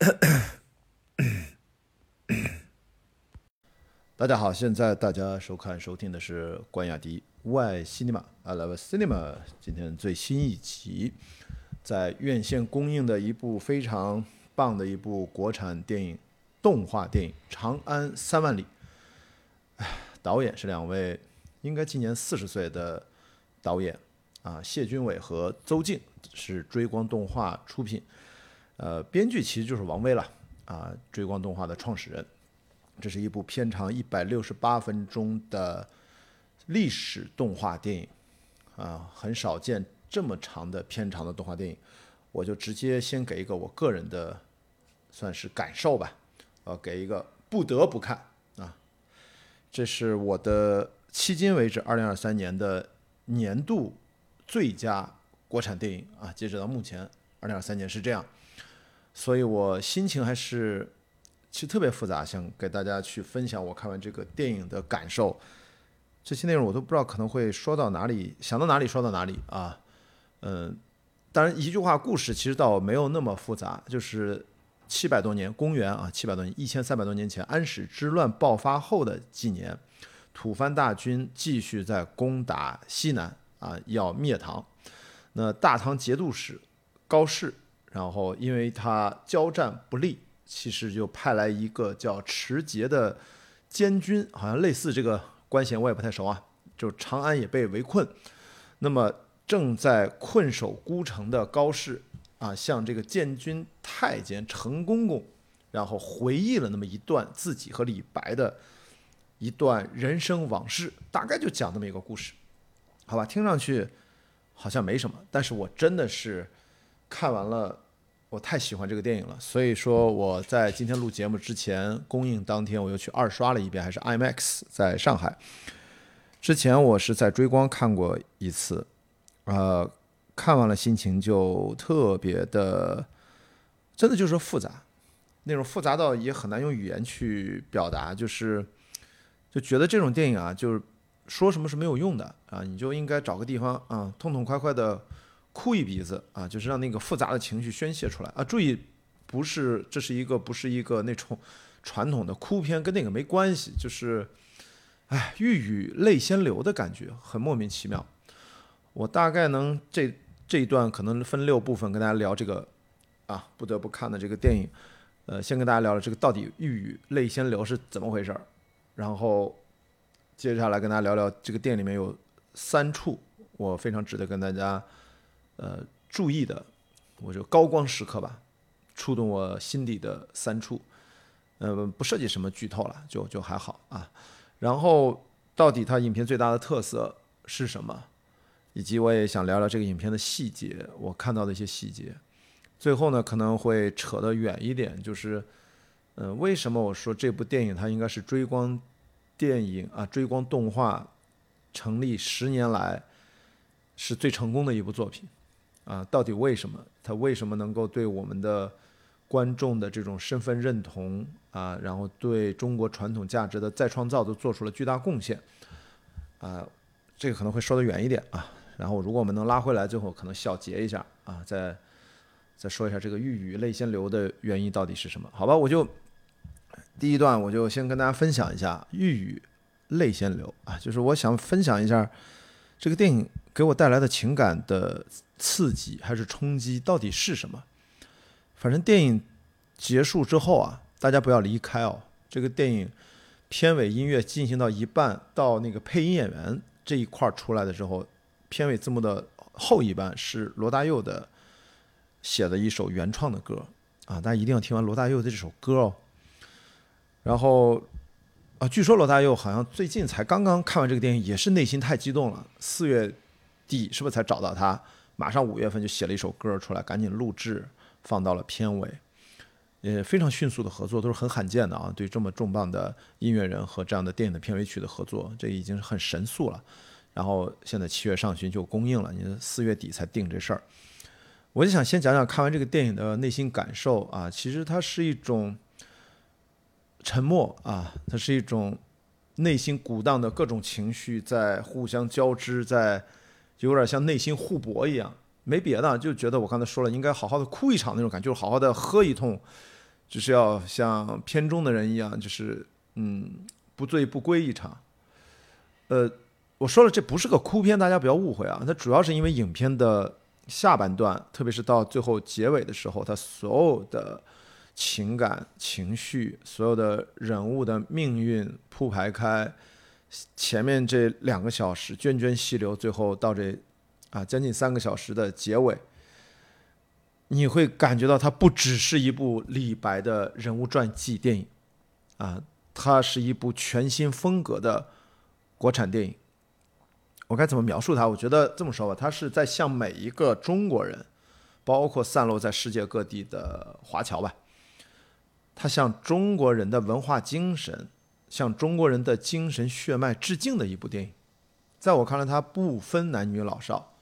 大家好，现在大家收看收听的是关雅迪 Y Cinema，I Love Cinema。今天最新一集，在院线公映的一部非常棒的一部国产电影动画电影《长安三万里》。导演是两位，应该今年四十岁的导演啊，谢君伟和邹静是追光动画出品，呃，编剧其实就是王威了啊，追光动画的创始人。这是一部片长一百六十八分钟的历史动画电影，啊，很少见这么长的片长的动画电影。我就直接先给一个我个人的算是感受吧，呃，给一个不得不看啊。这是我的迄今为止二零二三年的年度最佳国产电影啊。截止到目前，二零二三年是这样，所以我心情还是。其实特别复杂，想给大家去分享我看完这个电影的感受。这些内容我都不知道可能会说到哪里，想到哪里说到哪里啊。嗯，当然一句话故事其实倒没有那么复杂，就是七百多年，公元啊七百多年，一千三百多年前，安史之乱爆发后的几年，吐蕃大军继续在攻打西南啊，要灭唐。那大唐节度使高适，然后因为他交战不利。其实就派来一个叫持节的监军，好像类似这个官衔，我也不太熟啊。就长安也被围困，那么正在困守孤城的高适啊，向这个监军太监程公公，然后回忆了那么一段自己和李白的一段人生往事，大概就讲这么一个故事，好吧？听上去好像没什么，但是我真的是看完了。我太喜欢这个电影了，所以说我在今天录节目之前，公映当天我又去二刷了一遍，还是 IMAX 在上海。之前我是在追光看过一次，呃，看完了心情就特别的，真的就是复杂，那种复杂到也很难用语言去表达，就是就觉得这种电影啊，就是说什么是没有用的啊，你就应该找个地方啊，痛痛快快的。哭一鼻子啊，就是让那个复杂的情绪宣泄出来啊！注意，不是这是一个不是一个那种传统的哭片，跟那个没关系，就是，哎，欲语泪先流的感觉，很莫名其妙。我大概能这这一段可能分六部分跟大家聊这个啊，不得不看的这个电影。呃，先跟大家聊聊这个到底欲语泪先流是怎么回事儿，然后接下来跟大家聊聊这个电影里面有三处我非常值得跟大家。呃，注意的，我就高光时刻吧，触动我心底的三处，呃，不涉及什么剧透了，就就还好啊。然后，到底它影片最大的特色是什么？以及我也想聊聊这个影片的细节，我看到的一些细节。最后呢，可能会扯得远一点，就是，嗯，为什么我说这部电影它应该是追光电影啊，追光动画成立十年来是最成功的一部作品？啊，到底为什么他为什么能够对我们的观众的这种身份认同啊，然后对中国传统价值的再创造都做出了巨大贡献？啊，这个可能会说得远一点啊。然后如果我们能拉回来，最后可能小结一下啊，再再说一下这个欲语泪先流的原因到底是什么？好吧，我就第一段我就先跟大家分享一下欲语泪先流啊，就是我想分享一下这个电影给我带来的情感的。刺激还是冲击，到底是什么？反正电影结束之后啊，大家不要离开哦。这个电影片尾音乐进行到一半，到那个配音演员这一块出来的时候，片尾字幕的后一半是罗大佑的写的一首原创的歌啊，大家一定要听完罗大佑的这首歌哦。然后啊，据说罗大佑好像最近才刚刚看完这个电影，也是内心太激动了。四月底是不是才找到他？马上五月份就写了一首歌出来，赶紧录制放到了片尾，也非常迅速的合作，都是很罕见的啊！对这么重磅的音乐人和这样的电影的片尾曲的合作，这已经是很神速了。然后现在七月上旬就公映了，你四月底才定这事儿。我就想先讲讲看完这个电影的内心感受啊，其实它是一种沉默啊，它是一种内心鼓荡的各种情绪在互相交织在。有点像内心互搏一样，没别的，就觉得我刚才说了，应该好好的哭一场那种感觉，就是好好的喝一通就是要像片中的人一样，就是嗯，不醉不归一场。呃，我说了，这不是个哭片，大家不要误会啊。它主要是因为影片的下半段，特别是到最后结尾的时候，它所有的情感情绪、所有的人物的命运铺排开，前面这两个小时涓涓细流，最后到这啊将近三个小时的结尾。你会感觉到它不只是一部李白的人物传记电影，啊，它是一部全新风格的国产电影。我该怎么描述它？我觉得这么说吧，它是在向每一个中国人，包括散落在世界各地的华侨吧，它向中国人的文化精神、向中国人的精神血脉致敬的一部电影。在我看来，它不分男女老少，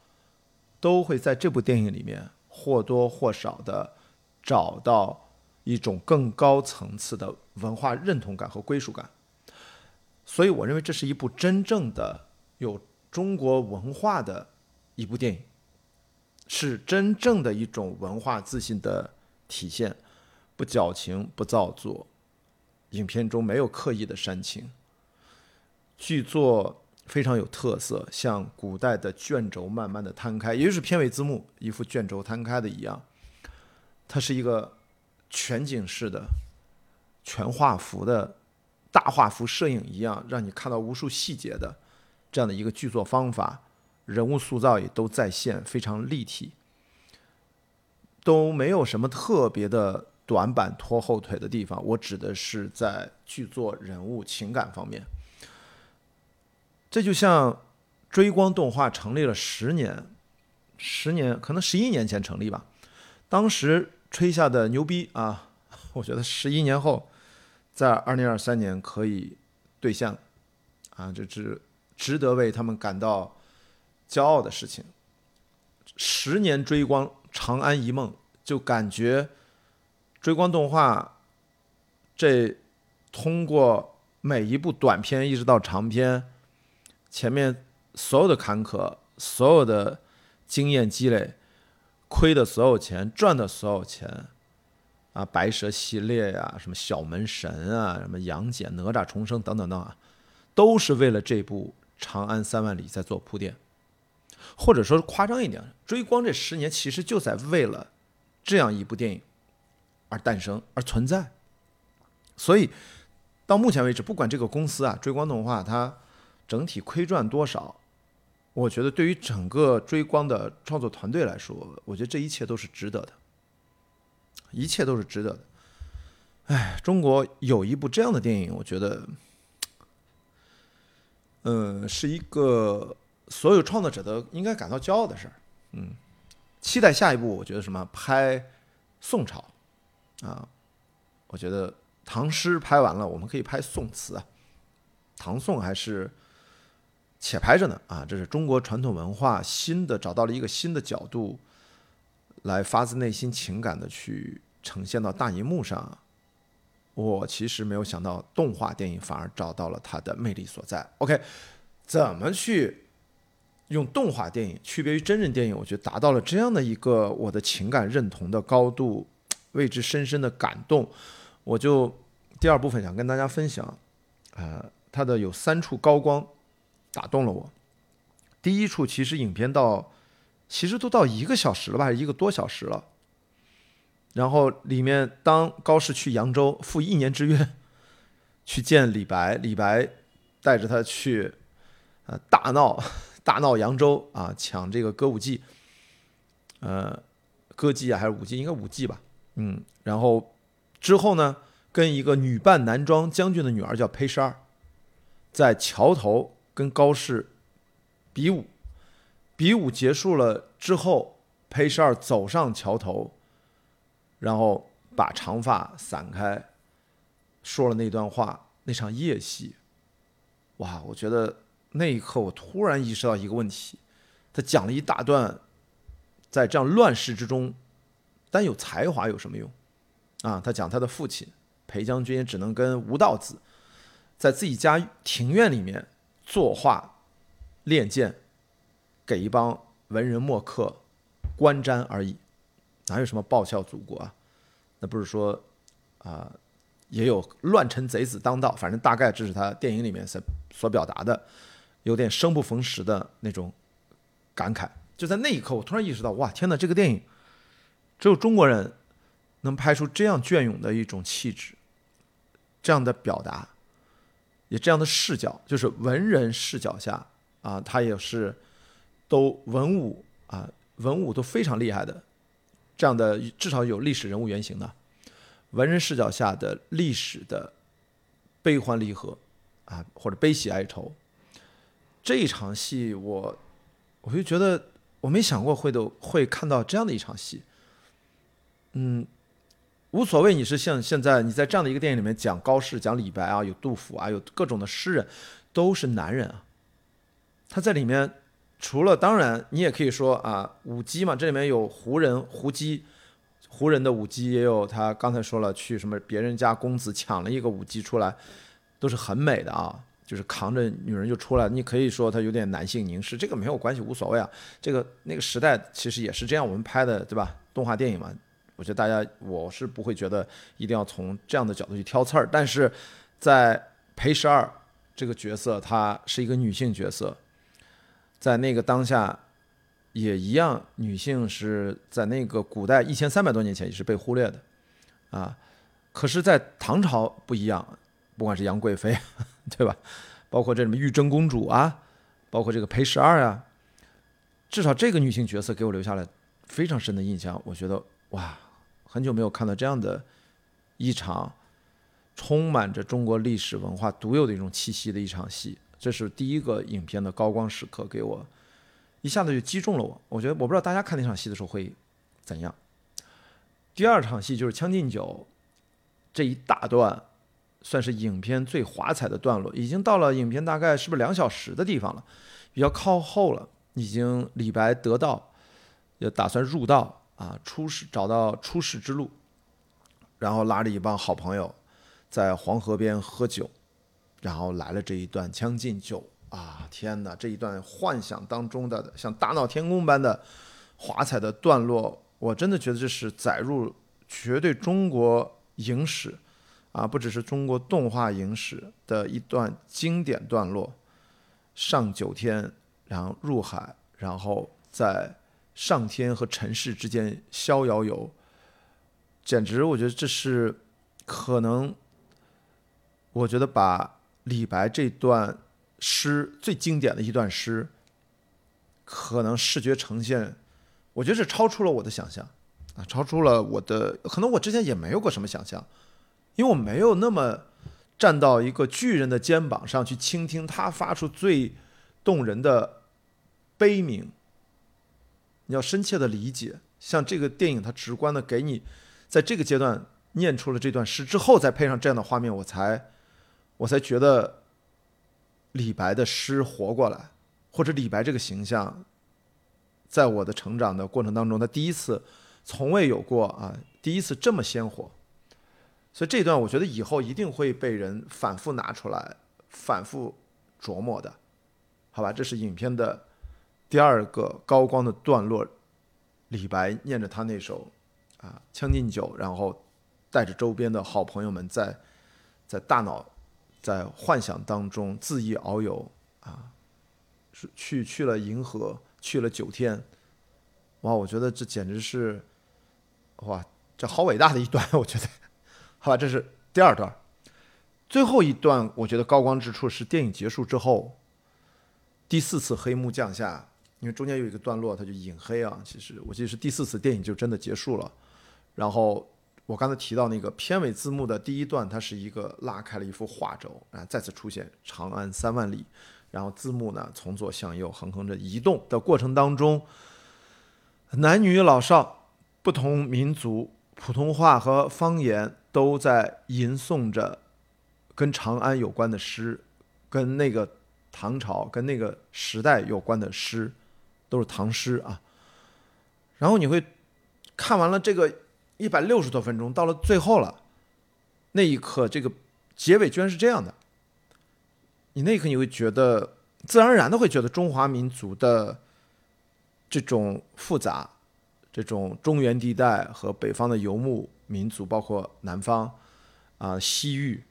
都会在这部电影里面。或多或少的找到一种更高层次的文化认同感和归属感，所以我认为这是一部真正的有中国文化的一部电影，是真正的一种文化自信的体现，不矫情不造作，影片中没有刻意的煽情，剧作。非常有特色，像古代的卷轴慢慢的摊开，也就是片尾字幕一幅卷轴摊开的一样。它是一个全景式的、全画幅的大画幅摄影一样，让你看到无数细节的这样的一个剧作方法，人物塑造也都在线，非常立体，都没有什么特别的短板拖后腿的地方。我指的是在剧作、人物、情感方面。这就像追光动画成立了十年，十年可能十一年前成立吧，当时吹下的牛逼啊，我觉得十一年后，在二零二三年可以兑现了，啊，这是值得为他们感到骄傲的事情。十年追光，长安一梦，就感觉追光动画这通过每一部短片一直到长片。前面所有的坎坷，所有的经验积累，亏的所有钱，赚的所有钱，啊，白蛇系列呀，什么小门神啊，什么杨戬、哪吒重生等等等啊，都是为了这部《长安三万里》在做铺垫，或者说夸张一点，追光这十年其实就在为了这样一部电影而诞生而存在。所以到目前为止，不管这个公司啊，追光动画它。整体亏赚多少？我觉得对于整个追光的创作团队来说，我觉得这一切都是值得的，一切都是值得的。哎，中国有一部这样的电影，我觉得，嗯，是一个所有创作者都应该感到骄傲的事儿。嗯，期待下一部，我觉得什么拍宋朝啊？我觉得唐诗拍完了，我们可以拍宋词啊，唐宋还是。且拍着呢啊！这是中国传统文化新的找到了一个新的角度，来发自内心情感的去呈现到大荧幕上。我其实没有想到动画电影反而找到了它的魅力所在。OK，怎么去用动画电影区别于真人电影？我觉得达到了这样的一个我的情感认同的高度，为之深深的感动。我就第二部分想跟大家分享，呃，它的有三处高光。打动了我。第一处其实影片到，其实都到一个小时了吧，一个多小时了。然后里面当高适去扬州赴一年之约，去见李白，李白带着他去，呃，大闹 大闹扬州啊，抢这个歌舞伎，呃，歌妓啊还是舞妓，应该舞妓吧，嗯。然后之后呢，跟一个女扮男装将军的女儿叫裴十二，在桥头。跟高适比武，比武结束了之后，裴十二走上桥头，然后把长发散开，说了那段话，那场夜戏，哇！我觉得那一刻我突然意识到一个问题，他讲了一大段，在这样乱世之中，但有才华有什么用？啊，他讲他的父亲裴将军只能跟吴道子，在自己家庭院里面。作画、练剑，给一帮文人墨客观瞻而已，哪有什么报效祖国啊？那不是说啊，也有乱臣贼子当道，反正大概这是他电影里面所所表达的，有点生不逢时的那种感慨。就在那一刻，我突然意识到，哇，天哪！这个电影只有中国人能拍出这样隽永的一种气质，这样的表达，也这样的视角，就是文人视角下啊，他也是都文武啊，文武都非常厉害的，这样的至少有历史人物原型的文人视角下的历史的悲欢离合啊，或者悲喜哀愁，这一场戏，我我就觉得。我没想过会都会看到这样的一场戏，嗯，无所谓。你是像现在你在这样的一个电影里面讲高适、讲李白啊，有杜甫啊，有各种的诗人，都是男人啊。他在里面除了当然，你也可以说啊，舞姬嘛，这里面有胡人胡姬，胡人的舞姬也有。他刚才说了，去什么别人家公子抢了一个舞姬出来，都是很美的啊。就是扛着女人就出来，你可以说他有点男性凝视，这个没有关系，无所谓啊。这个那个时代其实也是这样，我们拍的对吧？动画电影嘛，我觉得大家我是不会觉得一定要从这样的角度去挑刺儿。但是在裴十二这个角色，她是一个女性角色，在那个当下也一样，女性是在那个古代一千三百多年前也是被忽略的啊。可是，在唐朝不一样，不管是杨贵妃。对吧？包括这里面玉贞公主啊，包括这个裴十二啊，至少这个女性角色给我留下了非常深的印象。我觉得哇，很久没有看到这样的一场充满着中国历史文化独有的一种气息的一场戏。这是第一个影片的高光时刻，给我一下子就击中了我。我觉得我不知道大家看那场戏的时候会怎样。第二场戏就是《将进酒》这一大段。算是影片最华彩的段落，已经到了影片大概是不是两小时的地方了，比较靠后了。已经李白得道，也打算入道啊，出世找到出世之路，然后拉着一帮好朋友在黄河边喝酒，然后来了这一段《将进酒》啊，天哪！这一段幻想当中的像大闹天宫般的华彩的段落，我真的觉得这是载入绝对中国影史。啊，不只是中国动画影史的一段经典段落，上九天，然后入海，然后在上天和尘世之间逍遥游，简直，我觉得这是可能，我觉得把李白这段诗最经典的一段诗，可能视觉呈现，我觉得是超出了我的想象，啊，超出了我的，可能我之前也没有过什么想象。因为我没有那么站到一个巨人的肩膀上去倾听他发出最动人的悲鸣，你要深切的理解。像这个电影，它直观的给你在这个阶段念出了这段诗之后，再配上这样的画面，我才我才觉得李白的诗活过来，或者李白这个形象，在我的成长的过程当中，他第一次从未有过啊，第一次这么鲜活。所以这段我觉得以后一定会被人反复拿出来，反复琢磨的，好吧？这是影片的第二个高光的段落，李白念着他那首啊《将进酒》，然后带着周边的好朋友们在在大脑在幻想当中恣意遨游啊，是去去了银河，去了九天，哇！我觉得这简直是哇，这好伟大的一段，我觉得。好吧，这是第二段，最后一段，我觉得高光之处是电影结束之后，第四次黑幕降下，因为中间有一个段落，它就隐黑啊。其实我记得是第四次电影就真的结束了。然后我刚才提到那个片尾字幕的第一段，它是一个拉开了一幅画轴啊，再次出现“长安三万里”，然后字幕呢从左向右横横着移动的过程当中，男女老少不同民族。普通话和方言都在吟诵着跟长安有关的诗，跟那个唐朝、跟那个时代有关的诗，都是唐诗啊。然后你会看完了这个一百六十多分钟，到了最后了，那一刻这个结尾居然是这样的，你那一刻你会觉得自然而然的会觉得中华民族的这种复杂。这种中原地带和北方的游牧民族，包括南方啊西域，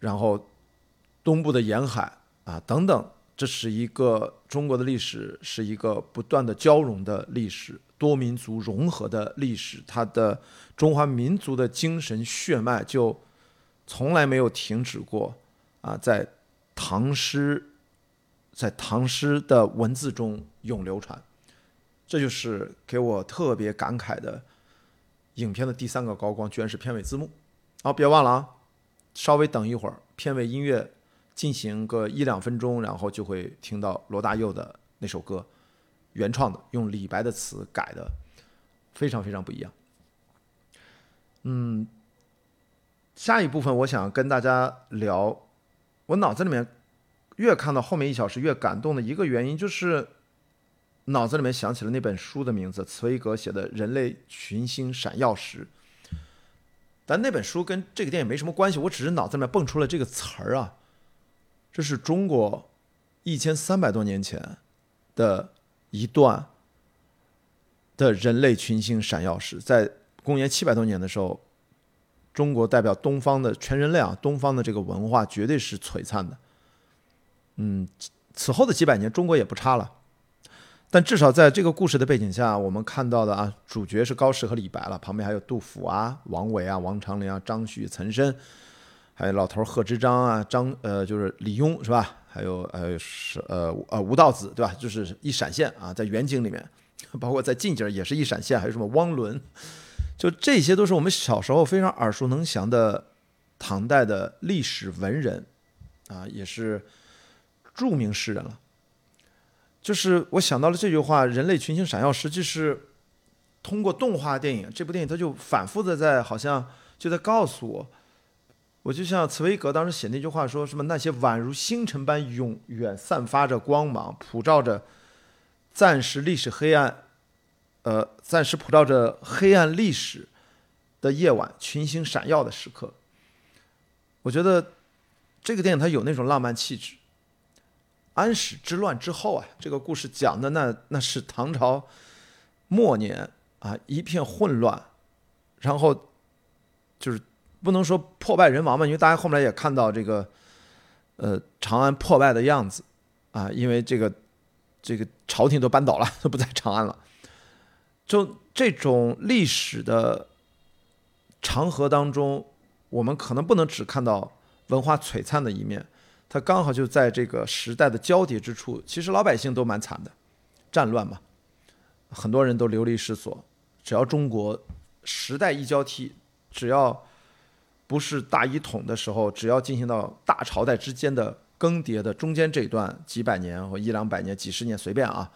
然后东部的沿海啊等等，这是一个中国的历史，是一个不断的交融的历史，多民族融合的历史，它的中华民族的精神血脉就从来没有停止过啊，在唐诗，在唐诗的文字中永流传，这就是给我特别感慨的。影片的第三个高光居然是片尾字幕，好，别忘了啊，稍微等一会儿，片尾音乐进行个一两分钟，然后就会听到罗大佑的那首歌，原创的，用李白的词改的，非常非常不一样。嗯，下一部分我想跟大家聊，我脑子里面越看到后面一小时越感动的一个原因就是。脑子里面想起了那本书的名字，茨威格写的《人类群星闪耀时》，但那本书跟这个电影没什么关系。我只是脑子里面蹦出了这个词儿啊，这是中国一千三百多年前的一段的人类群星闪耀史。在公元七百多年的时候，中国代表东方的全人类啊，东方的这个文化绝对是璀璨的。嗯，此后的几百年，中国也不差了。但至少在这个故事的背景下，我们看到的啊，主角是高适和李白了，旁边还有杜甫啊、王维啊、王长龄啊、张旭、岑参，还有老头贺知章啊、张呃就是李邕是吧？还有呃是呃呃吴道子对吧？就是一闪现啊，在远景里面，包括在近景也是一闪现，还有什么汪伦，就这些都是我们小时候非常耳熟能详的唐代的历史文人啊，也是著名诗人了。就是我想到了这句话，“人类群星闪耀”，实际是通过动画电影这部电影，它就反复的在好像就在告诉我，我就像茨威格当时写那句话说什么那些宛如星辰般永远散发着光芒，普照着暂时历史黑暗，呃，暂时普照着黑暗历史的夜晚，群星闪耀的时刻。我觉得这个电影它有那种浪漫气质。安史之乱之后啊，这个故事讲的那那是唐朝末年啊，一片混乱，然后就是不能说破败人亡吧，因为大家后面也看到这个呃长安破败的样子啊，因为这个这个朝廷都搬倒了，都不在长安了。就这种历史的长河当中，我们可能不能只看到文化璀璨的一面。它刚好就在这个时代的交叠之处，其实老百姓都蛮惨的，战乱嘛，很多人都流离失所。只要中国时代一交替，只要不是大一统的时候，只要进行到大朝代之间的更迭的中间这一段几百年或一两百年、几十年随便啊，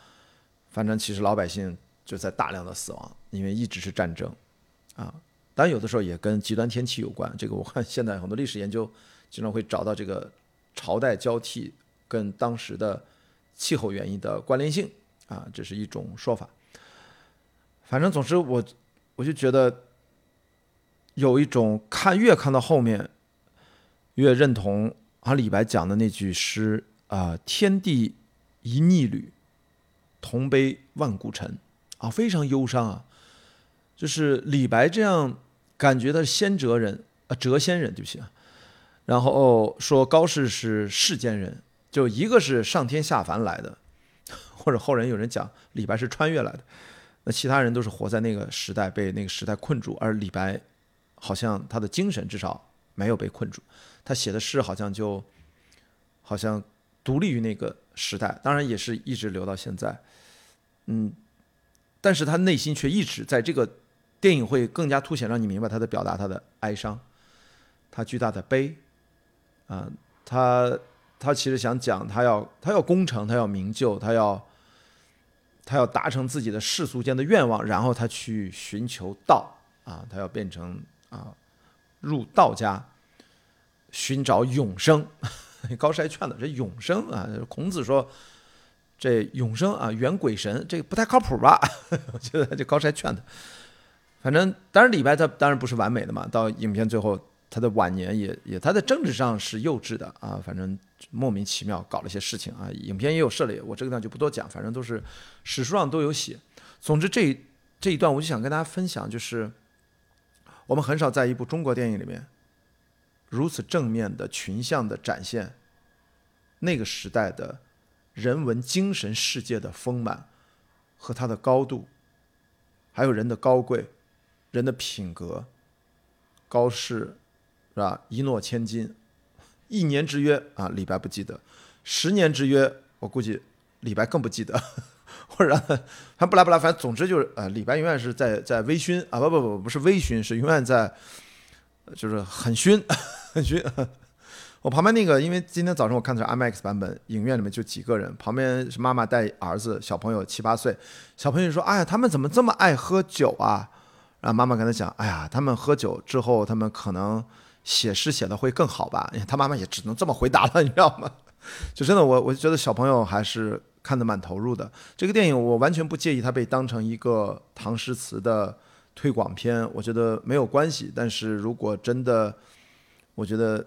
反正其实老百姓就在大量的死亡，因为一直是战争啊。当然有的时候也跟极端天气有关，这个我看现在很多历史研究经常会找到这个。朝代交替跟当时的气候原因的关联性啊，这是一种说法。反正总之，我我就觉得有一种看越看到后面，越认同啊李白讲的那句诗啊：“天地一逆旅，同悲万古尘。”啊，非常忧伤啊。就是李白这样感觉的先哲人啊，谪仙人，对不起啊。然后说高适是世间人，就一个是上天下凡来的，或者后人有人讲李白是穿越来的，那其他人都是活在那个时代被那个时代困住，而李白好像他的精神至少没有被困住，他写的诗好像就好像独立于那个时代，当然也是一直留到现在，嗯，但是他内心却一直在这个电影会更加凸显，让你明白他的表达他的哀伤，他巨大的悲。啊，他他其实想讲，他要他要功成，他要名就，他要他要达成自己的世俗间的愿望，然后他去寻求道啊，他要变成啊入道家，寻找永生。高适还劝的这永生啊，孔子说这永生啊，元鬼神，这个不太靠谱吧？我觉得这高适还劝的。反正当然李白他当然不是完美的嘛，到影片最后。他的晚年也也，他在政治上是幼稚的啊，反正莫名其妙搞了些事情啊。影片也有涉猎，我这个地方就不多讲，反正都是史书上都有写。总之这这一段我就想跟大家分享，就是我们很少在一部中国电影里面如此正面的群像的展现，那个时代的人文精神世界的丰满和它的高度，还有人的高贵、人的品格、高适，是吧？一诺千金，一年之约啊，李白不记得；十年之约，我估计李白更不记得。或者他不来不来，反正总之就是呃，李白永远是在在微醺啊，不不不，不是微醺，是永远在，就是很熏很熏。我旁边那个，因为今天早上我看的是 IMAX 版本，影院里面就几个人，旁边是妈妈带儿子，小朋友七八岁，小朋友说：“哎呀，他们怎么这么爱喝酒啊？”然后妈妈跟他讲：“哎呀，他们喝酒之后，他们可能写诗写的会更好吧？”他妈妈也只能这么回答了，你知道吗？就真的，我我觉得小朋友还是。看得蛮投入的，这个电影我完全不介意它被当成一个唐诗词的推广片，我觉得没有关系。但是如果真的，我觉得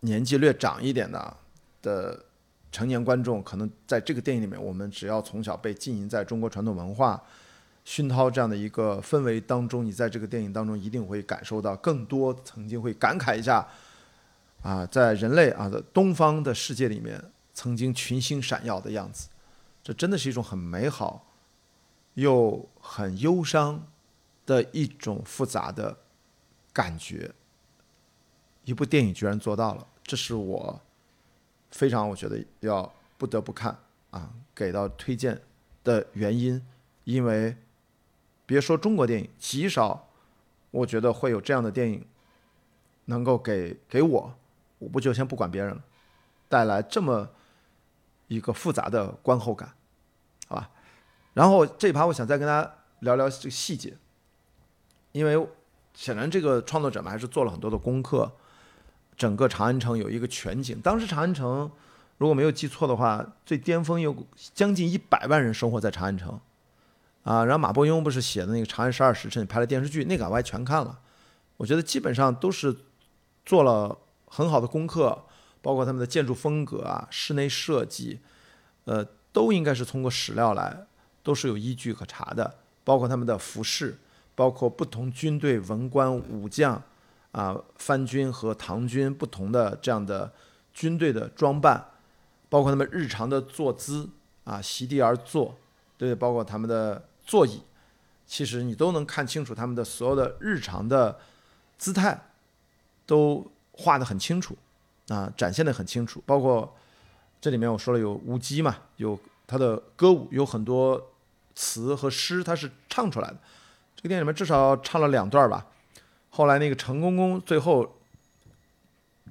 年纪略长一点的的成年观众，可能在这个电影里面，我们只要从小被浸淫在中国传统文化熏陶这样的一个氛围当中，你在这个电影当中一定会感受到更多，曾经会感慨一下啊，在人类啊的东方的世界里面，曾经群星闪耀的样子。这真的是一种很美好，又很忧伤的一种复杂的感觉。一部电影居然做到了，这是我非常我觉得要不得不看啊，给到推荐的原因。因为别说中国电影，极少我觉得会有这样的电影能够给给我，我不就先不管别人了，带来这么一个复杂的观后感。然后这一盘我想再跟大家聊聊这个细节，因为显然这个创作者们还是做了很多的功课。整个长安城有一个全景，当时长安城如果没有记错的话，最巅峰有将近一百万人生活在长安城啊。然后马伯庸不是写的那个《长安十二时辰》拍了电视剧，那个我还全看了。我觉得基本上都是做了很好的功课，包括他们的建筑风格啊、室内设计，呃。都应该是通过史料来，都是有依据可查的，包括他们的服饰，包括不同军队文官武将，啊，藩军和唐军不同的这样的军队的装扮，包括他们日常的坐姿，啊，席地而坐，对，包括他们的座椅，其实你都能看清楚他们的所有的日常的姿态，都画得很清楚，啊，展现得很清楚，包括。这里面我说了有舞姬嘛，有他的歌舞，有很多词和诗，它是唱出来的。这个电影里面至少唱了两段吧。后来那个陈公公最后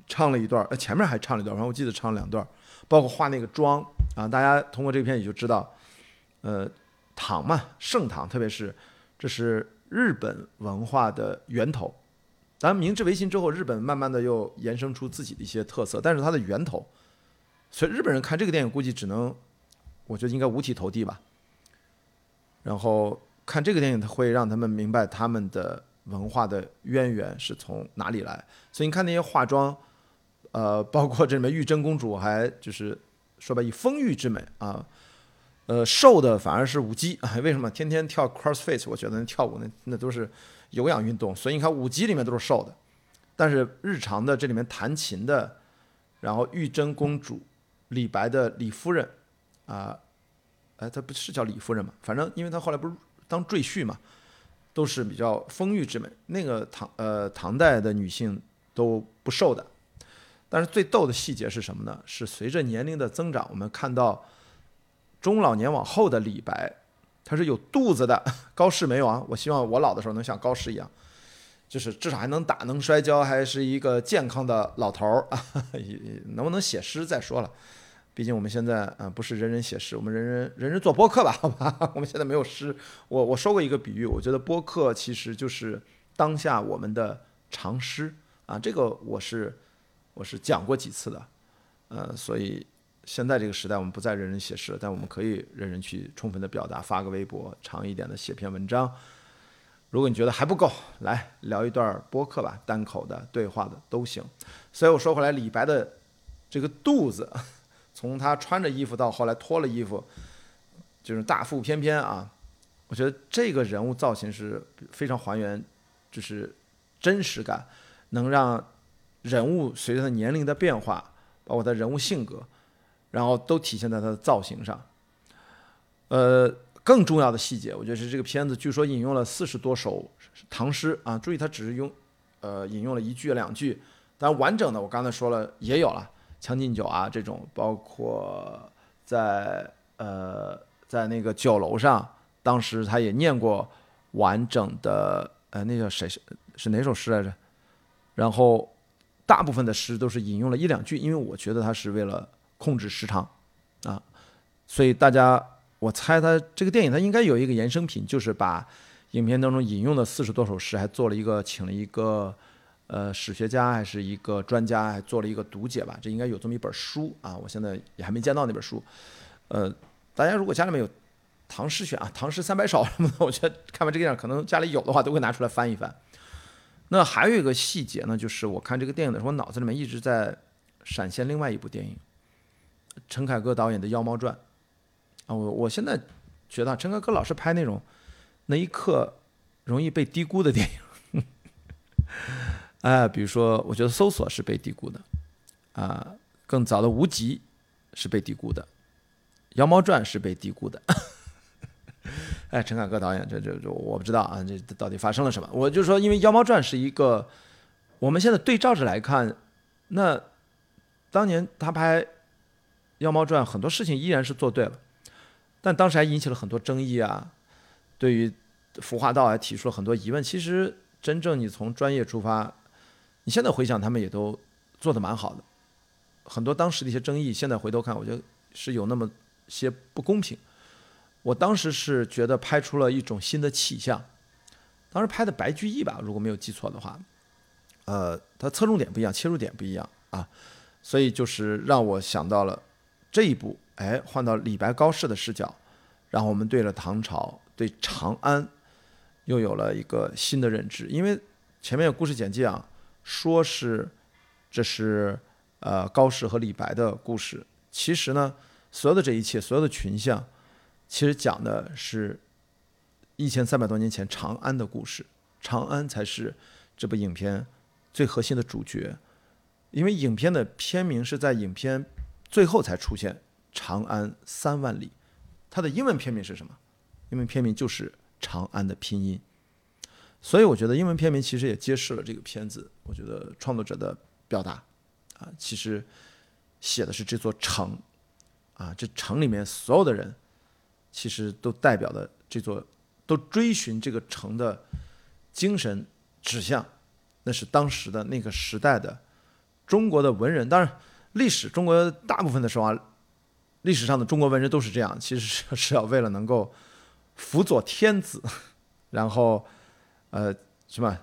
唱了一段，呃，前面还唱了一段，反正我记得唱了两段，包括化那个妆啊。大家通过这片也就知道，呃，唐嘛，盛唐，特别是这是日本文化的源头。当然，明治维新之后，日本慢慢的又延伸出自己的一些特色，但是它的源头。所以日本人看这个电影，估计只能，我觉得应该五体投地吧。然后看这个电影，他会让他们明白他们的文化的渊源是从哪里来。所以你看那些化妆，呃，包括这里面玉贞公主，还就是说吧，以丰腴之美啊，呃，瘦的反而是舞姬。为什么天天跳 crossface？我觉得那跳舞那那都是有氧运动。所以你看舞姬里面都是瘦的，但是日常的这里面弹琴的，然后玉贞公主。李白的李夫人，啊，哎，她不是叫李夫人嘛？反正因为她后来不是当赘婿嘛，都是比较丰腴之美。那个唐呃唐代的女性都不瘦的，但是最逗的细节是什么呢？是随着年龄的增长，我们看到中老年往后的李白，他是有肚子的。高适没有啊？我希望我老的时候能像高适一样。就是至少还能打能摔跤，还是一个健康的老头儿 啊！能不能写诗再说了，毕竟我们现在啊不是人人写诗，我们人人人人做播客吧，好吧？我们现在没有诗。我我说过一个比喻，我觉得播客其实就是当下我们的长诗啊。这个我是我是讲过几次的，呃，所以现在这个时代我们不再人人写诗了，但我们可以人人去充分的表达，发个微博，长一点的写篇文章。如果你觉得还不够，来聊一段播客吧，单口的、对话的都行。所以我说回来，李白的这个肚子，从他穿着衣服到后来脱了衣服，就是大腹翩翩啊。我觉得这个人物造型是非常还原，就是真实感，能让人物随着他年龄的变化，包括他人物性格，然后都体现在他的造型上。呃，更重要的细节，我觉得是这个片子据说引用了四十多首唐诗啊，注意他只是用呃引用了一句两句，但完整的我刚才说了也有了《将进酒》啊这种，包括在呃在那个酒楼上，当时他也念过完整的呃那叫谁是是哪首诗来着？然后大部分的诗都是引用了一两句，因为我觉得他是为了控制时长啊，所以大家。我猜他这个电影，他应该有一个衍生品，就是把影片当中引用的四十多首诗，还做了一个请了一个呃史学家还是一个专家，还做了一个读解吧。这应该有这么一本书啊，我现在也还没见到那本书。呃，大家如果家里面有唐诗选啊，唐诗三百首 什么的，我觉得看完这个电影，可能家里有的话都会拿出来翻一翻。那还有一个细节呢，就是我看这个电影的时候，脑子里面一直在闪现另外一部电影，陈凯歌导演的《妖猫传》。啊，我我现在觉得陈凯歌老是拍那种那一刻容易被低估的电影，哎，比如说，我觉得《搜索》是被低估的，啊，更早的《无极》是被低估的，《妖猫传》是被低估的。哎，陈凯歌导演，这这这我不知道啊，这到底发生了什么？我就说，因为《妖猫传》是一个我们现在对照着来看，那当年他拍《妖猫传》，很多事情依然是做对了。但当时还引起了很多争议啊，对于服化道还提出了很多疑问。其实真正你从专业出发，你现在回想他们也都做得蛮好的。很多当时的一些争议，现在回头看，我觉得是有那么些不公平。我当时是觉得拍出了一种新的气象。当时拍的白居易吧，如果没有记错的话，呃，他侧重点不一样，切入点不一样啊，所以就是让我想到了这一部。哎，换到李白、高适的视角，然后我们对了唐朝、对长安，又有了一个新的认知。因为前面有故事简介啊，说是这是呃高适和李白的故事。其实呢，所有的这一切，所有的群像，其实讲的是一千三百多年前长安的故事。长安才是这部影片最核心的主角，因为影片的片名是在影片最后才出现。长安三万里，它的英文片名是什么？英文片名就是长安的拼音。所以我觉得英文片名其实也揭示了这个片子，我觉得创作者的表达啊，其实写的是这座城啊，这城里面所有的人，其实都代表的这座，都追寻这个城的精神指向，那是当时的那个时代的中国的文人。当然，历史中国大部分的时候啊。历史上的中国文人都是这样，其实是是要为了能够辅佐天子，然后呃什么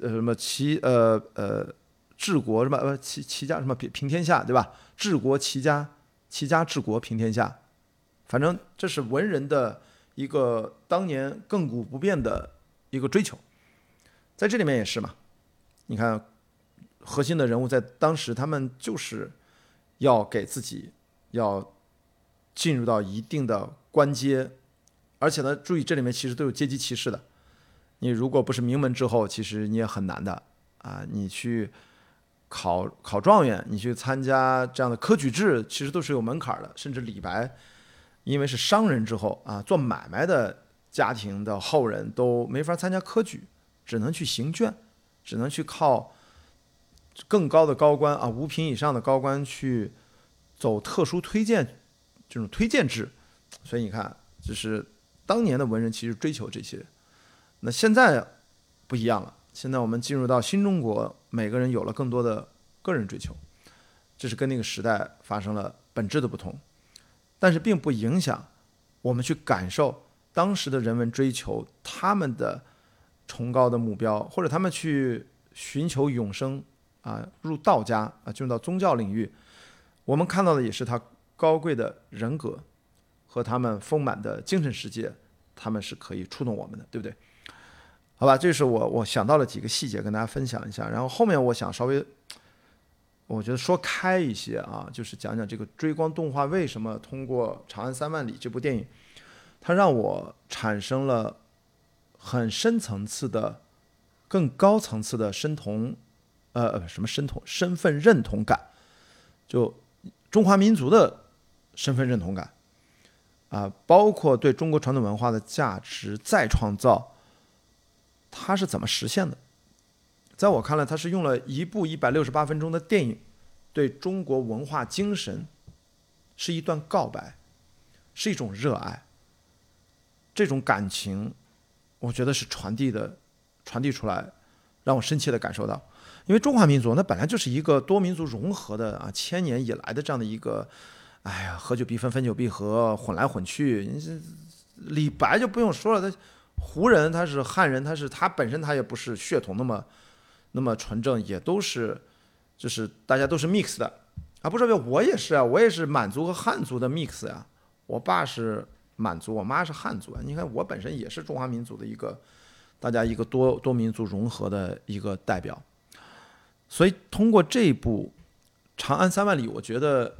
呃什么齐呃呃治国什么呃齐齐家什么平平天下对吧？治国齐家齐家治国平天下，反正这是文人的一个当年亘古不变的一个追求，在这里面也是嘛。你看核心的人物在当时，他们就是要给自己要。进入到一定的关阶，而且呢，注意这里面其实都有阶级歧视的。你如果不是名门之后，其实你也很难的啊。你去考考状元，你去参加这样的科举制，其实都是有门槛的。甚至李白，因为是商人之后啊，做买卖的家庭的后人都没法参加科举，只能去行卷，只能去靠更高的高官啊，五品以上的高官去走特殊推荐。这种推荐制，所以你看，就是当年的文人其实追求这些，那现在不一样了。现在我们进入到新中国，每个人有了更多的个人追求，这是跟那个时代发生了本质的不同，但是并不影响我们去感受当时的人文追求他们的崇高的目标，或者他们去寻求永生啊，入道家啊，进入到宗教领域，我们看到的也是他。高贵的人格和他们丰满的精神世界，他们是可以触动我们的，对不对？好吧，这是我我想到了几个细节跟大家分享一下。然后后面我想稍微，我觉得说开一些啊，就是讲讲这个追光动画为什么通过《长安三万里》这部电影，它让我产生了很深层次的、更高层次的身同呃呃什么身同身份认同感，就中华民族的身份认同感啊，包括对中国传统文化的价值再创造，它是怎么实现的？在我看来，它是用了一部一百六十八分钟的电影，对中国文化精神是一段告白，是一种热爱。这种感情，我觉得是传递的，传递出来，让我深切的感受到。因为中华民族那本来就是一个多民族融合的啊，千年以来的这样的一个，哎呀，合久必分，分久必合，混来混去。李白就不用说了，他胡人，他是汉人，他是他本身他也不是血统那么。那么纯正也都是，就是大家都是 mix 的啊，不是我也是啊，我也是满族和汉族的 mix 呀。我爸是满族，我妈是汉族啊。你看我本身也是中华民族的一个，大家一个多多民族融合的一个代表。所以通过这部《长安三万里》，我觉得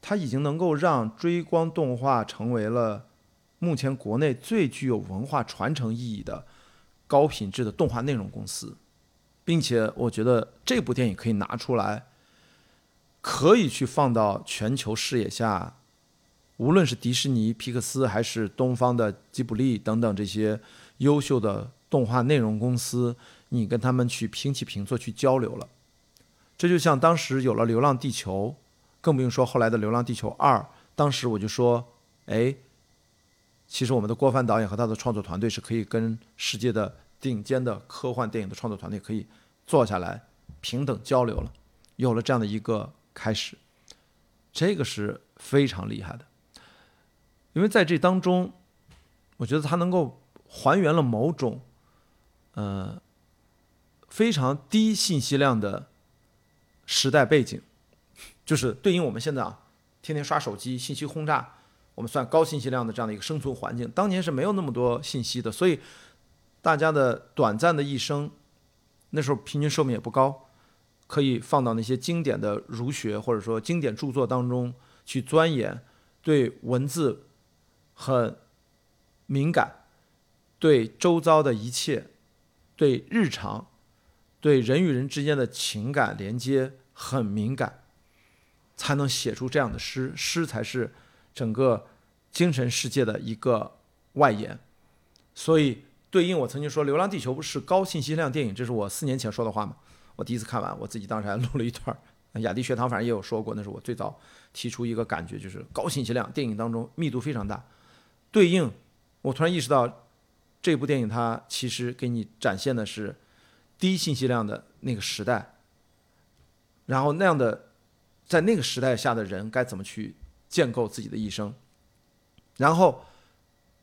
它已经能够让追光动画成为了目前国内最具有文化传承意义的高品质的动画内容公司。并且我觉得这部电影可以拿出来，可以去放到全球视野下，无论是迪士尼、皮克斯，还是东方的吉卜力等等这些优秀的动画内容公司，你跟他们去平起平坐去交流了。这就像当时有了《流浪地球》，更不用说后来的《流浪地球二》。当时我就说，哎，其实我们的郭帆导演和他的创作团队是可以跟世界的。顶尖的科幻电影的创作团队可以坐下来平等交流了，有了这样的一个开始，这个是非常厉害的。因为在这当中，我觉得他能够还原了某种呃非常低信息量的时代背景，就是对应我们现在啊，天天刷手机，信息轰炸，我们算高信息量的这样的一个生存环境。当年是没有那么多信息的，所以。大家的短暂的一生，那时候平均寿命也不高，可以放到那些经典的儒学或者说经典著作当中去钻研，对文字很敏感，对周遭的一切，对日常，对人与人之间的情感连接很敏感，才能写出这样的诗。诗才是整个精神世界的一个外延，所以。对应我曾经说《流浪地球》是高信息量电影，这是我四年前说的话嘛？我第一次看完，我自己当时还录了一段。雅迪学堂反正也有说过，那是我最早提出一个感觉，就是高信息量电影当中密度非常大。对应，我突然意识到，这部电影它其实给你展现的是低信息量的那个时代，然后那样的在那个时代下的人该怎么去建构自己的一生，然后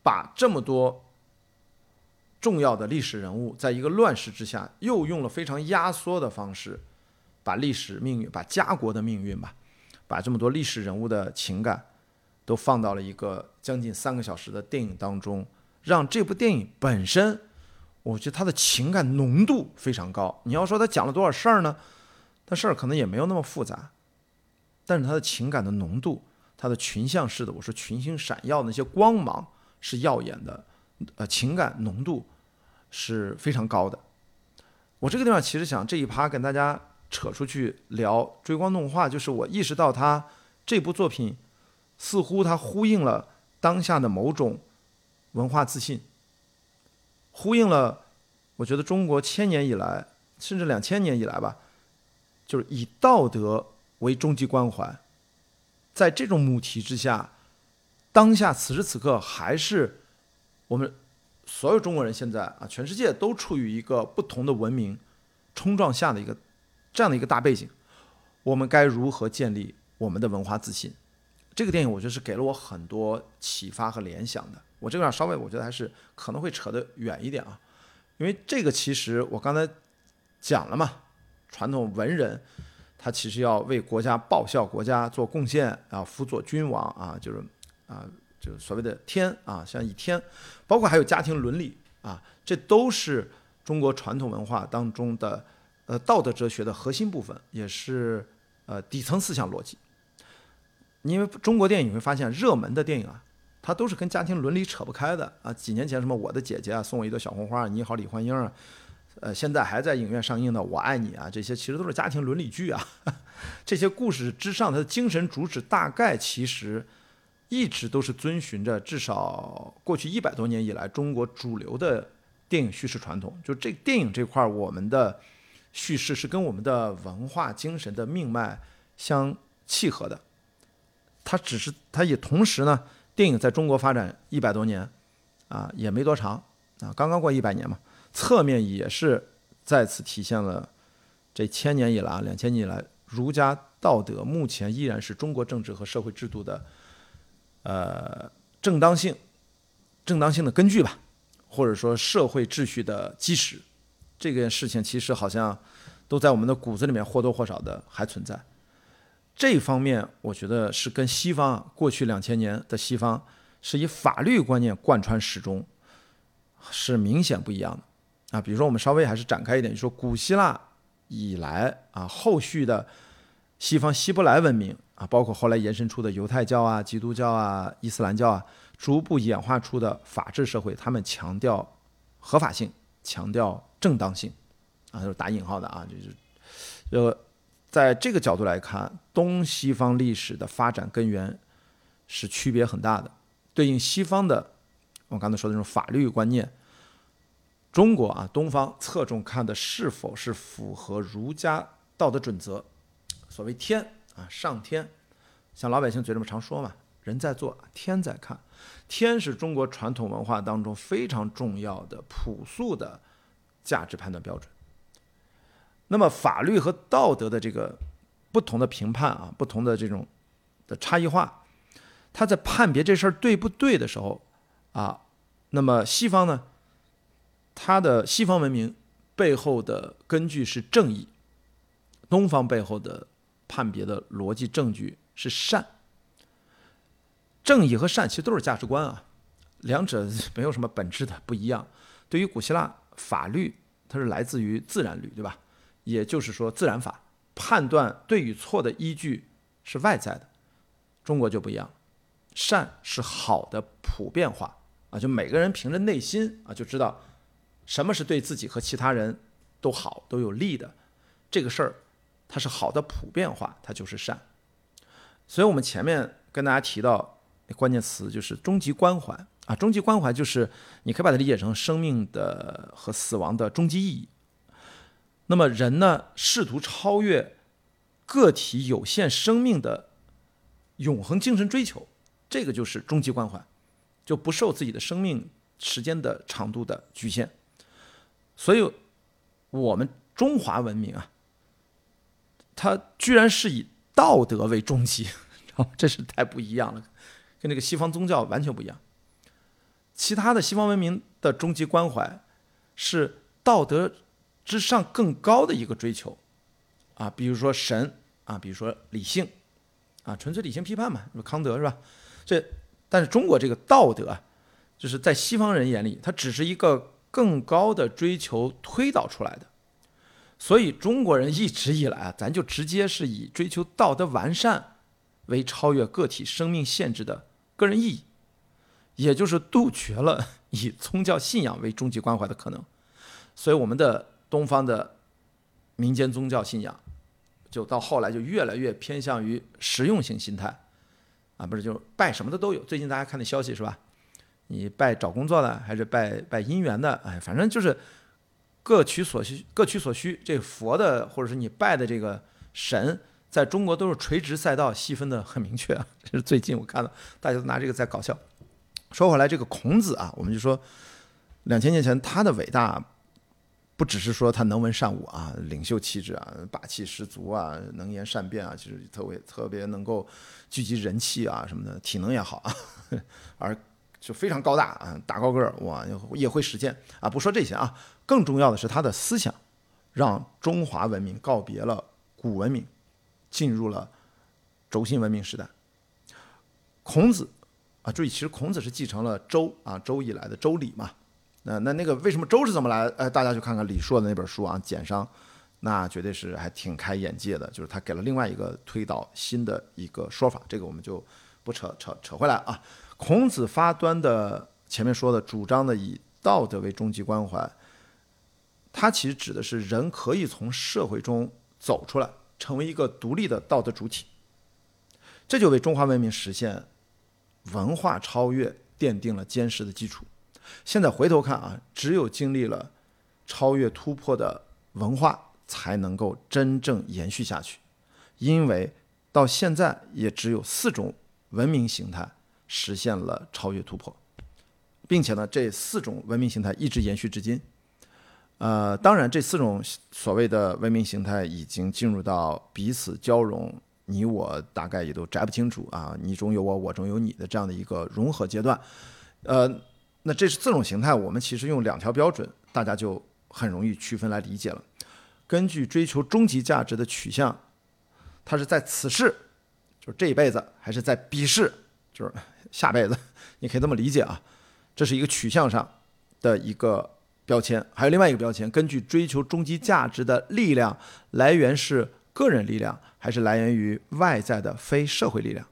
把这么多。重要的历史人物，在一个乱世之下，又用了非常压缩的方式，把历史命运、把家国的命运吧，把这么多历史人物的情感，都放到了一个将近三个小时的电影当中，让这部电影本身，我觉得它的情感浓度非常高。你要说它讲了多少事儿呢？它事儿可能也没有那么复杂，但是它的情感的浓度，它的群像式的，我说群星闪耀那些光芒是耀眼的，呃，情感浓度。是非常高的。我这个地方其实想这一趴跟大家扯出去聊追光动画，就是我意识到它这部作品似乎它呼应了当下的某种文化自信，呼应了我觉得中国千年以来甚至两千年以来吧，就是以道德为终极关怀，在这种母题之下，当下此时此刻还是我们。所有中国人现在啊，全世界都处于一个不同的文明冲撞下的一个这样的一个大背景，我们该如何建立我们的文化自信？这个电影我觉得是给了我很多启发和联想的。我这个稍微我觉得还是可能会扯得远一点啊，因为这个其实我刚才讲了嘛，传统文人他其实要为国家报效国家做贡献啊，辅佐君王啊，就是啊。就所谓的天啊，像以天，包括还有家庭伦理啊，这都是中国传统文化当中的呃道德哲学的核心部分，也是呃底层思想逻辑。因为中国电影你会发现，热门的电影啊，它都是跟家庭伦理扯不开的啊。几年前什么我的姐姐啊，送我一朵小红花，你好李焕英啊，呃，现在还在影院上映的《我爱你》啊，这些其实都是家庭伦理剧啊。这些故事之上，它的精神主旨大概其实一直都是遵循着至少过去一百多年以来中国主流的电影叙事传统。就这电影这块，我们的叙事是跟我们的文化精神的命脉相契合的。它只是，它也同时呢，电影在中国发展一百多年，啊，也没多长啊，刚刚过一百年嘛。侧面也是再次体现了这千年以来、两千年以来儒家道德目前依然是中国政治和社会制度的呃正当性、正当性的根据吧，或者说社会秩序的基石。这件事情其实好像都在我们的骨子里面或多或少的还存在。这方面我觉得是跟西方过去两千年的西方是以法律观念贯穿始终，是明显不一样的。啊，比如说我们稍微还是展开一点，就说古希腊以来啊，后续的西方希伯来文明啊，包括后来延伸出的犹太教啊、基督教啊、伊斯兰教啊，逐步演化出的法治社会，他们强调合法性，强调正当性，啊，就是打引号的啊，就是，呃，在这个角度来看，东西方历史的发展根源是区别很大的，对应西方的我刚才说的那种法律观念。中国啊，东方侧重看的是否是符合儒家道德准则，所谓天啊，上天，像老百姓嘴里面常说嘛，人在做，天在看，天是中国传统文化当中非常重要的朴素的价值判断标准。那么法律和道德的这个不同的评判啊，不同的这种的差异化，他在判别这事儿对不对的时候啊，那么西方呢？它的西方文明背后的根据是正义，东方背后的判别的逻辑证据是善。正义和善其实都是价值观啊，两者没有什么本质的不一样。对于古希腊法律，它是来自于自然律，对吧？也就是说自然法判断对与错的依据是外在的。中国就不一样，善是好的普遍化啊，就每个人凭着内心啊就知道。什么是对自己和其他人都好都有利的这个事儿，它是好的普遍化，它就是善。所以我们前面跟大家提到关键词就是终极关怀啊，终极关怀就是你可以把它理解成生命的和死亡的终极意义。那么人呢，试图超越个体有限生命的永恒精神追求，这个就是终极关怀，就不受自己的生命时间的长度的局限。所以，我们中华文明啊，它居然是以道德为终极，这是太不一样了，跟这个西方宗教完全不一样。其他的西方文明的终极关怀是道德之上更高的一个追求，啊，比如说神啊，比如说理性，啊，纯粹理性批判嘛，康德是吧？这，但是中国这个道德啊，就是在西方人眼里，它只是一个。更高的追求推导出来的，所以中国人一直以来啊，咱就直接是以追求道德完善为超越个体生命限制的个人意义，也就是杜绝了以宗教信仰为终极关怀的可能。所以我们的东方的民间宗教信仰，就到后来就越来越偏向于实用性心态，啊，不是就拜什么的都有。最近大家看的消息是吧？你拜找工作的，还是拜拜姻缘的？哎，反正就是各取所需，各取所需。这佛的，或者是你拜的这个神，在中国都是垂直赛道，细分的很明确。这是最近我看到大家都拿这个在搞笑。说回来，这个孔子啊，我们就说两千年前他的伟大，不只是说他能文善武啊，领袖气质啊，霸气十足啊，能言善辩啊，其实特别特别能够聚集人气啊什么的，体能也好啊，而。就非常高大啊，大高个儿哇，也会实践啊。不说这些啊，更重要的是他的思想，让中华文明告别了古文明，进入了轴心文明时代。孔子啊，注意，其实孔子是继承了周啊，周以来的周礼嘛。那那那个为什么周是怎么来？哎，大家去看看李硕的那本书啊，《简商》，那绝对是还挺开眼界的，就是他给了另外一个推导新的一个说法。这个我们就不扯扯扯回来啊。孔子发端的前面说的主张的以道德为终极关怀，它其实指的是人可以从社会中走出来，成为一个独立的道德主体。这就为中华文明实现文化超越奠定了坚实的基础。现在回头看啊，只有经历了超越突破的文化，才能够真正延续下去。因为到现在也只有四种文明形态实现了超越突破，并且呢，这四种文明形态一直延续至今。呃，当然，这四种所谓的文明形态已经进入到彼此交融，你我大概也都摘不清楚啊，你中有我，我中有你的这样的一个融合阶段。呃，那这是四种形态，我们其实用两条标准，大家就很容易区分来理解了。根据追求终极价值的取向。它是在此世，就是这一辈子，还是在彼世，就是下辈子，你可以这么理解啊。这是一个取向上的一个标签。还有另外一个标签，根据追求终极价值的力量来源是个人力量，还是来源于外在的非社会力量？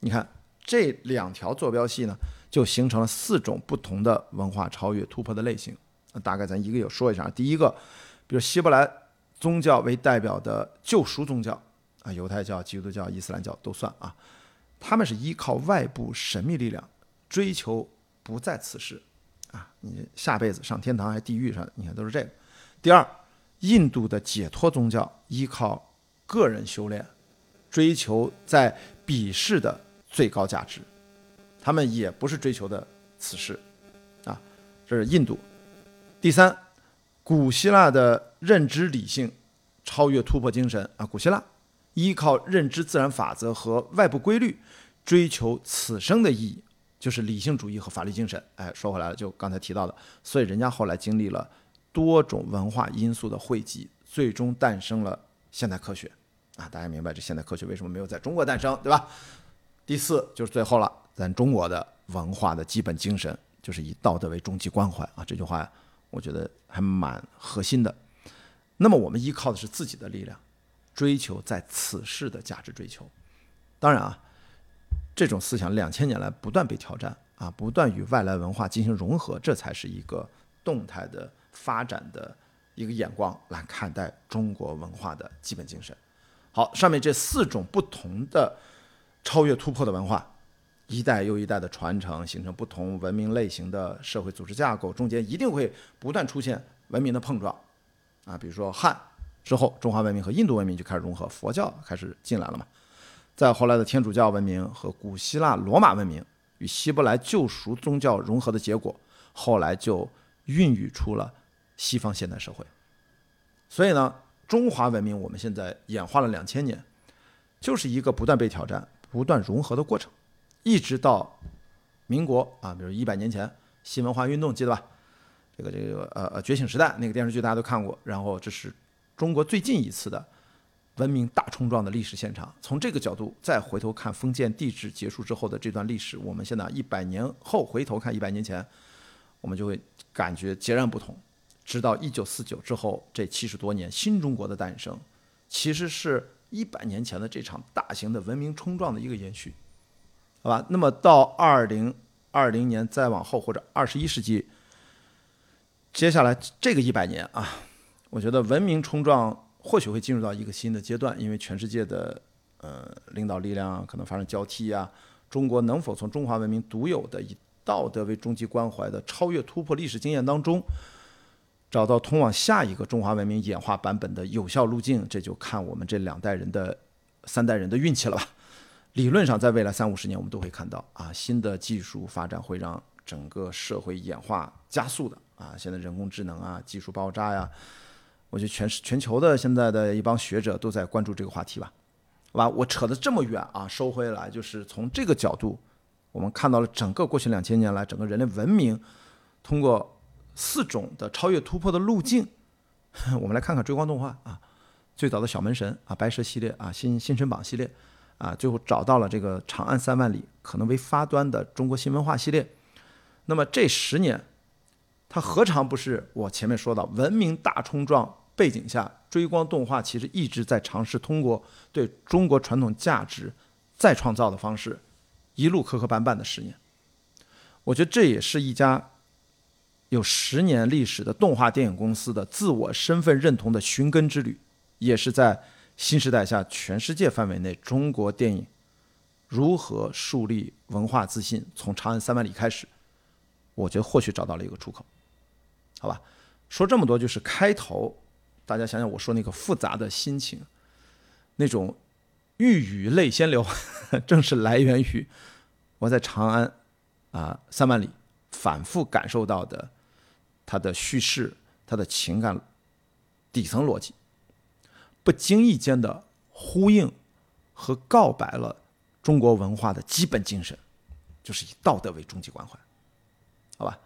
你看这两条坐标系呢，就形成了四种不同的文化超越突破的类型。那大概咱一个有说一下。第一个，比如希伯来宗教为代表的救赎宗教。啊，犹太教、基督教、伊斯兰教都算啊，他们是依靠外部神秘力量，追求不在此世，啊，你下辈子上天堂还是地狱上，你看都是这个。第二，印度的解脱宗教依靠个人修炼，追求在彼世的最高价值，他们也不是追求的此世，啊，这是印度。第三，古希腊的认知理性，超越突破精神啊，古希腊。依靠认知自然法则和外部规律，追求此生的意义，就是理性主义和法律精神。哎，说回来了，就刚才提到的，所以人家后来经历了多种文化因素的汇集，最终诞生了现代科学。啊，大家明白这现代科学为什么没有在中国诞生，对吧？第四就是最后了，咱中国的文化的基本精神就是以道德为终极关怀啊。这句话，我觉得还蛮核心的。那么我们依靠的是自己的力量。追求在此世的价值追求，当然啊，这种思想两千年来不断被挑战啊，不断与外来文化进行融合，这才是一个动态的发展的一个眼光来看待中国文化的基本精神。好，上面这四种不同的超越突破的文化，一代又一代的传承，形成不同文明类型的社会组织架构，中间一定会不断出现文明的碰撞啊，比如说汉。之后，中华文明和印度文明就开始融合，佛教开始进来了嘛。在后来的天主教文明和古希腊罗马文明与希伯来救赎宗教融合的结果，后来就孕育出了西方现代社会。所以呢，中华文明我们现在演化了两千年，就是一个不断被挑战、不断融合的过程，一直到民国啊，比如一百年前新文化运动，记得吧？这个这个呃呃觉醒时代那个电视剧大家都看过，然后这是。中国最近一次的文明大冲撞的历史现场，从这个角度再回头看封建帝制结束之后的这段历史，我们现在一百年后回头看一百年前，我们就会感觉截然不同。直到一九四九之后这七十多年，新中国的诞生，其实是一百年前的这场大型的文明冲撞的一个延续，好吧？那么到二零二零年再往后，或者二十一世纪，接下来这个一百年啊。我觉得文明冲撞或许会进入到一个新的阶段，因为全世界的呃领导力量可能发生交替啊。中国能否从中华文明独有的以道德为终极关怀的超越突破历史经验当中，找到通往下一个中华文明演化版本的有效路径？这就看我们这两代人的三代人的运气了吧。理论上，在未来三五十年，我们都会看到啊，新的技术发展会让整个社会演化加速的啊。现在人工智能啊，技术爆炸呀。我觉得全全球的现在的一帮学者都在关注这个话题吧，好吧？我扯得这么远啊，收回来就是从这个角度，我们看到了整个过去两千年来整个人类文明通过四种的超越突破的路径，我们来看看追光动画啊，最早的小门神啊，白蛇系列啊，新新神榜系列啊，最后找到了这个长安三万里可能为发端的中国新文化系列，那么这十年，它何尝不是我前面说的文明大冲撞？背景下，追光动画其实一直在尝试通过对中国传统价值再创造的方式，一路磕磕绊绊的十年。我觉得这也是一家有十年历史的动画电影公司的自我身份认同的寻根之旅，也是在新时代下全世界范围内中国电影如何树立文化自信，从《长安三万里》开始，我觉得或许找到了一个出口，好吧？说这么多就是开头，大家想想我说那个复杂的心情，那种欲语泪先流，正是来源于我在长安啊三万里反复感受到的。它的叙事，它的情感底层逻辑，不经意间的呼应和告白了中国文化的基本精神，就是以道德为终极关怀，好吧？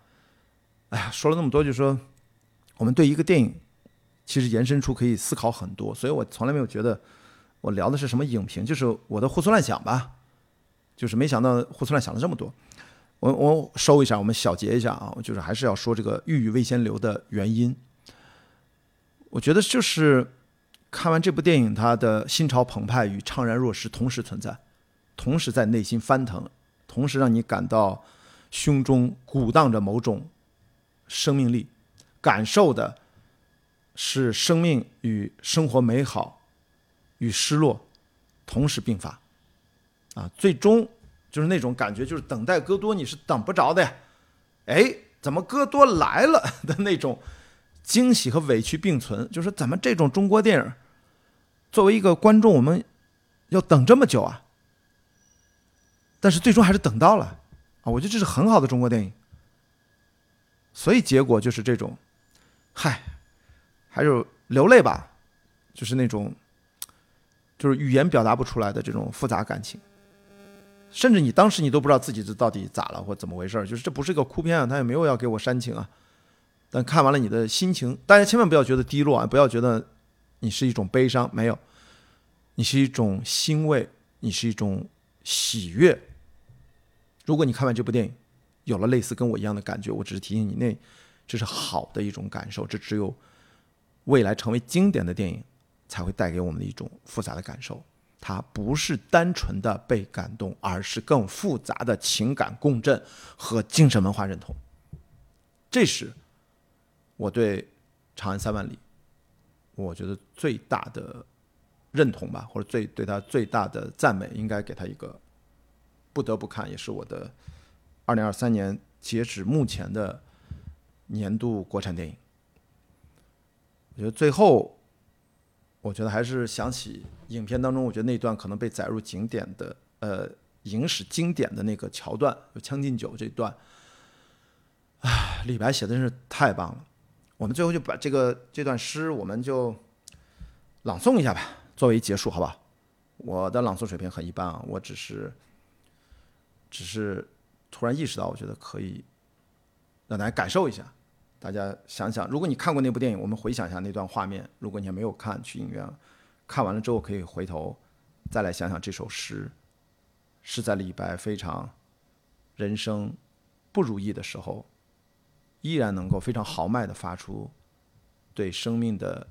哎呀，说了那么多，就说我们对一个电影其实延伸出可以思考很多，所以我从来没有觉得我聊的是什么影评，就是我的胡思乱想吧，就是没想到胡思乱想了这么多。我我收一下，我们小结一下啊，就是还是要说这个“欲语未先流”的原因。我觉得就是看完这部电影，他的心潮澎湃与怅然若失同时存在，同时在内心翻腾，同时让你感到胸中鼓荡着某种生命力，感受的是生命与生活美好与失落同时并发啊，最终。就是那种感觉，就是等待戈多你是等不着的呀，哎，怎么戈多来了的那种惊喜和委屈并存。就是怎么这种中国电影，作为一个观众，我们要等这么久啊，但是最终还是等到了啊，我觉得这是很好的中国电影。所以结果就是这种，嗨，还有流泪吧，就是那种，就是语言表达不出来的这种复杂感情。甚至你当时你都不知道自己这到底咋了或怎么回事就是这不是一个哭片啊，他也没有要给我煽情啊。但看完了你的心情，大家千万不要觉得低落啊，不要觉得你是一种悲伤，没有，你是一种欣慰，你是一种喜悦。如果你看完这部电影，有了类似跟我一样的感觉，我只是提醒你，那这是好的一种感受，这只有未来成为经典的电影才会带给我们的一种复杂的感受。它不是单纯的被感动，而是更复杂的情感共振和精神文化认同。这是我对《长安三万里》我觉得最大的认同吧，或者最对他最大的赞美，应该给他一个不得不看，也是我的二零二三年截止目前的年度国产电影。我觉得最后。我觉得还是想起影片当中，我觉得那段可能被载入经典的，呃，影史经典的那个桥段，就《将进酒》这段，唉，李白写的真是太棒了。我们最后就把这个这段诗，我们就朗诵一下吧，作为结束，好吧？我的朗诵水平很一般啊，我只是，只是突然意识到，我觉得可以让大家感受一下。大家想想，如果你看过那部电影，我们回想一下那段画面。如果你还没有看，去影院看完了之后，可以回头再来想想这首诗，是在李白非常人生不如意的时候，依然能够非常豪迈的发出对生命的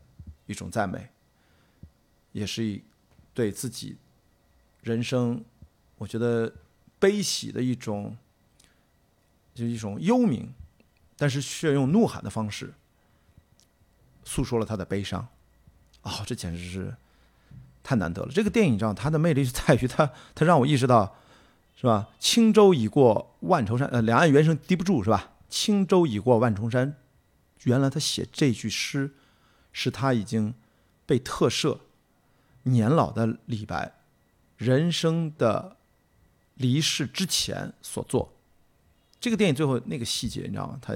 一种赞美，也是对自己人生，我觉得悲喜的一种，就一种幽冥。但是却用怒喊的方式诉说了他的悲伤，哦，这简直是太难得了。这个电影，你知道，它的魅力是在于它，它让我意识到，是吧？轻舟已过万重山，呃，两岸猿声啼不住，是吧？轻舟已过万重山，原来他写这句诗，是他已经被特赦、年老的李白人生的离世之前所做。这个电影最后那个细节，你知道吗？他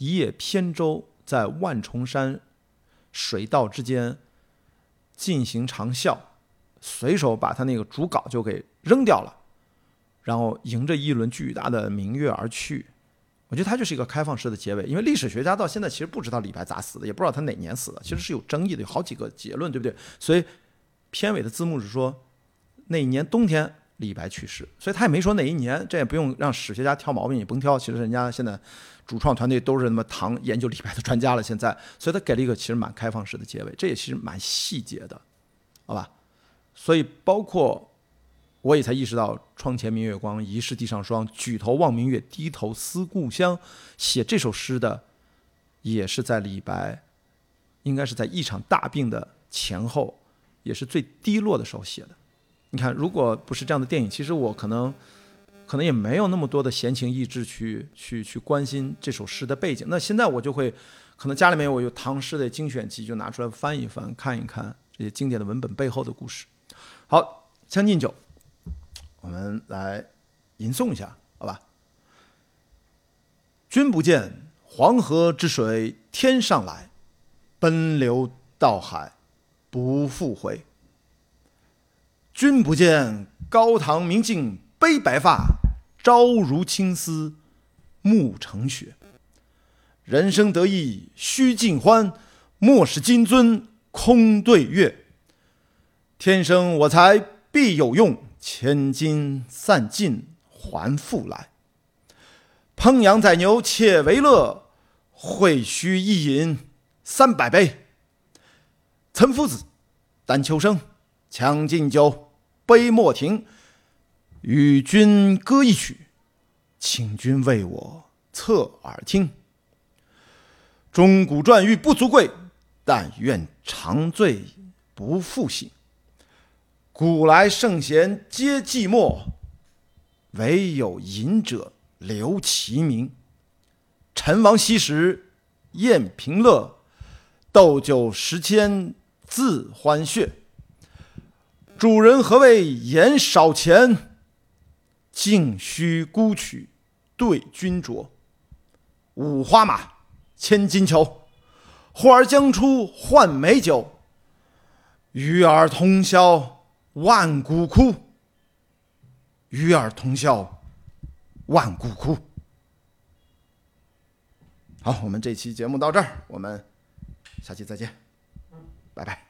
一叶扁舟在万重山水道之间进行长啸，随手把他那个竹稿就给扔掉了，然后迎着一轮巨大的明月而去。我觉得它就是一个开放式的结尾，因为历史学家到现在其实不知道李白咋死的，也不知道他哪年死的，其实是有争议的，有好几个结论，对不对？所以片尾的字幕是说那一年冬天。李白去世，所以他也没说哪一年，这也不用让史学家挑毛病，你甭挑。其实人家现在主创团队都是那么唐研究李白的专家了。现在，所以他给了一个其实蛮开放式的结尾，这也其实蛮细节的，好吧？所以包括我也才意识到“窗前明月光，疑是地上霜。举头望明月，低头思故乡”，写这首诗的也是在李白应该是在一场大病的前后，也是最低落的时候写的。你看，如果不是这样的电影，其实我可能可能也没有那么多的闲情逸致去去去关心这首诗的背景。那现在我就会，可能家里面我有唐诗的精选集，就拿出来翻一翻，看一看这些经典的文本背后的故事。好，《将进酒》，我们来吟诵一下，好吧？君不见黄河之水天上来，奔流到海不复回。君不见高堂明镜悲白发，朝如青丝暮成雪。人生得意须尽欢，莫使金樽空对月。天生我材必有用，千金散尽还复来。烹羊宰牛且为乐，会须一饮三百杯。岑夫子，丹丘生，将进酒，杯莫停。与君歌一曲，请君为我侧耳听。钟鼓馔玉不足贵，但愿长醉不复醒。古来圣贤皆寂寞，惟有饮者留其名。陈王昔时宴平乐，斗酒十千恣欢谑。主人何为言少钱？径须沽取对君酌。五花马，千金裘，呼儿将出换美酒。与尔同销万古枯，与尔同销万古枯。好，我们这期节目到这儿，我们下期再见，拜拜。